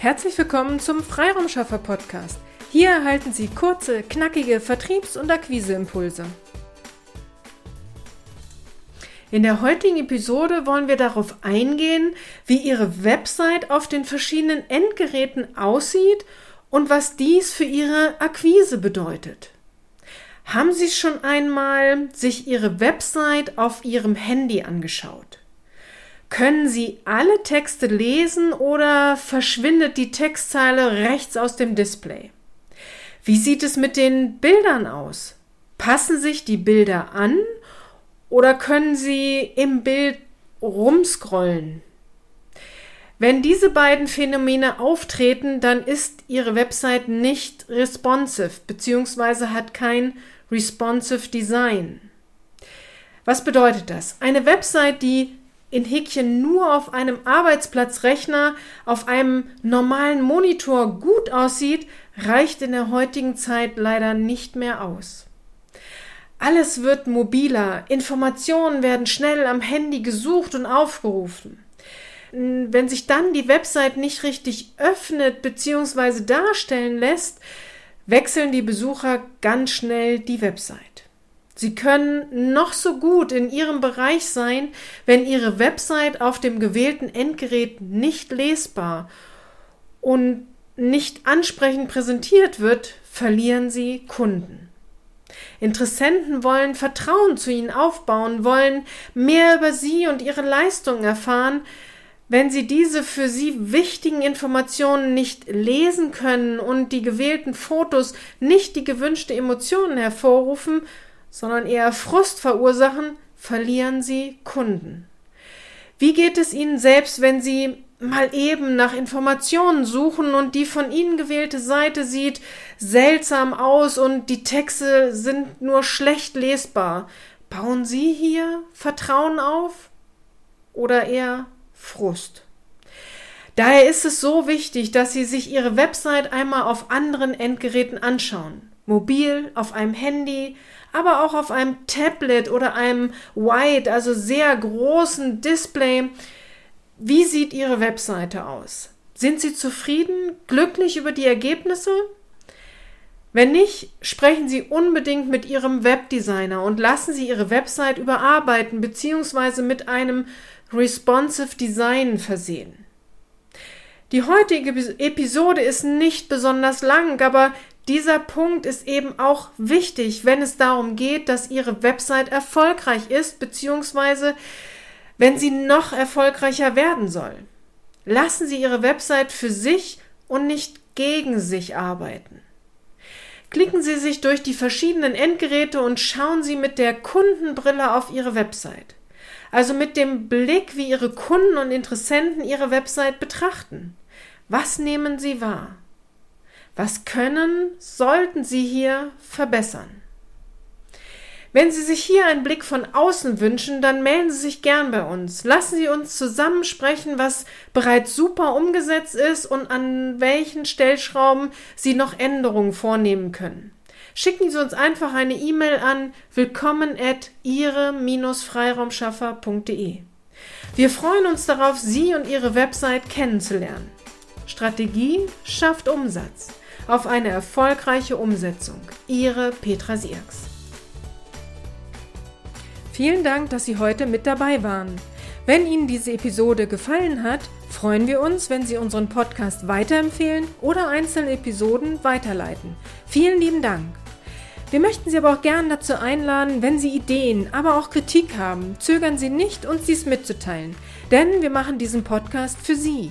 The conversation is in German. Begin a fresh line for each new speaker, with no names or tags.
Herzlich willkommen zum Freiraumschaffer Podcast. Hier erhalten Sie kurze, knackige Vertriebs- und Akquiseimpulse. In der heutigen Episode wollen wir darauf eingehen, wie Ihre Website auf den verschiedenen Endgeräten aussieht und was dies für Ihre Akquise bedeutet. Haben Sie schon einmal sich Ihre Website auf Ihrem Handy angeschaut? Können Sie alle Texte lesen oder verschwindet die Textzeile rechts aus dem Display? Wie sieht es mit den Bildern aus? Passen sich die Bilder an oder können Sie im Bild rumscrollen? Wenn diese beiden Phänomene auftreten, dann ist Ihre Website nicht responsive bzw. hat kein responsive Design. Was bedeutet das? Eine Website, die in Häkchen nur auf einem Arbeitsplatzrechner, auf einem normalen Monitor gut aussieht, reicht in der heutigen Zeit leider nicht mehr aus. Alles wird mobiler, Informationen werden schnell am Handy gesucht und aufgerufen. Wenn sich dann die Website nicht richtig öffnet bzw. darstellen lässt, wechseln die Besucher ganz schnell die Website. Sie können noch so gut in Ihrem Bereich sein, wenn Ihre Website auf dem gewählten Endgerät nicht lesbar und nicht ansprechend präsentiert wird, verlieren Sie Kunden. Interessenten wollen Vertrauen zu Ihnen aufbauen, wollen mehr über Sie und Ihre Leistungen erfahren. Wenn Sie diese für Sie wichtigen Informationen nicht lesen können und die gewählten Fotos nicht die gewünschte Emotionen hervorrufen, sondern eher Frust verursachen, verlieren Sie Kunden. Wie geht es Ihnen selbst, wenn Sie mal eben nach Informationen suchen und die von Ihnen gewählte Seite sieht seltsam aus und die Texte sind nur schlecht lesbar? Bauen Sie hier Vertrauen auf oder eher Frust? Daher ist es so wichtig, dass Sie sich Ihre Website einmal auf anderen Endgeräten anschauen. Mobil, auf einem Handy, aber auch auf einem Tablet oder einem Wide, also sehr großen Display. Wie sieht Ihre Webseite aus? Sind Sie zufrieden, glücklich über die Ergebnisse? Wenn nicht, sprechen Sie unbedingt mit Ihrem Webdesigner und lassen Sie Ihre Website überarbeiten bzw. mit einem responsive Design versehen. Die heutige Episode ist nicht besonders lang, aber dieser Punkt ist eben auch wichtig, wenn es darum geht, dass Ihre Website erfolgreich ist, beziehungsweise wenn sie noch erfolgreicher werden soll. Lassen Sie Ihre Website für sich und nicht gegen sich arbeiten. Klicken Sie sich durch die verschiedenen Endgeräte und schauen Sie mit der Kundenbrille auf Ihre Website. Also mit dem Blick, wie Ihre Kunden und Interessenten Ihre Website betrachten. Was nehmen Sie wahr? Was können, sollten Sie hier verbessern? Wenn Sie sich hier einen Blick von außen wünschen, dann melden Sie sich gern bei uns. Lassen Sie uns zusammen sprechen, was bereits super umgesetzt ist und an welchen Stellschrauben Sie noch Änderungen vornehmen können. Schicken Sie uns einfach eine E-Mail an willkommen at ihre-freiraumschaffer.de. Wir freuen uns darauf, Sie und Ihre Website kennenzulernen. Strategie schafft Umsatz auf eine erfolgreiche Umsetzung. Ihre Petra Sierks. Vielen Dank, dass Sie heute mit dabei waren. Wenn Ihnen diese Episode gefallen hat, freuen wir uns, wenn Sie unseren Podcast weiterempfehlen oder einzelne Episoden weiterleiten. Vielen lieben Dank. Wir möchten Sie aber auch gern dazu einladen, wenn Sie Ideen, aber auch Kritik haben, zögern Sie nicht, uns dies mitzuteilen, denn wir machen diesen Podcast für Sie.